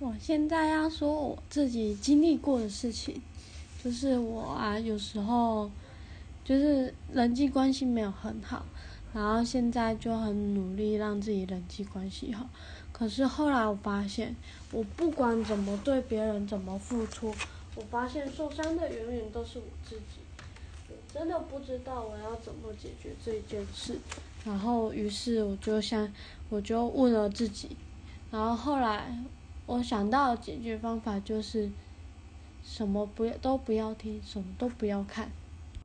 我现在要说我自己经历过的事情，就是我啊，有时候就是人际关系没有很好，然后现在就很努力让自己人际关系好。可是后来我发现，我不管怎么对别人，怎么付出，我发现受伤的永远都是我自己。我真的不知道我要怎么解决这件事。然后，于是我就想，我就问了自己，然后后来。我想到解决方法就是，什么不要都不要听，什么都不要看，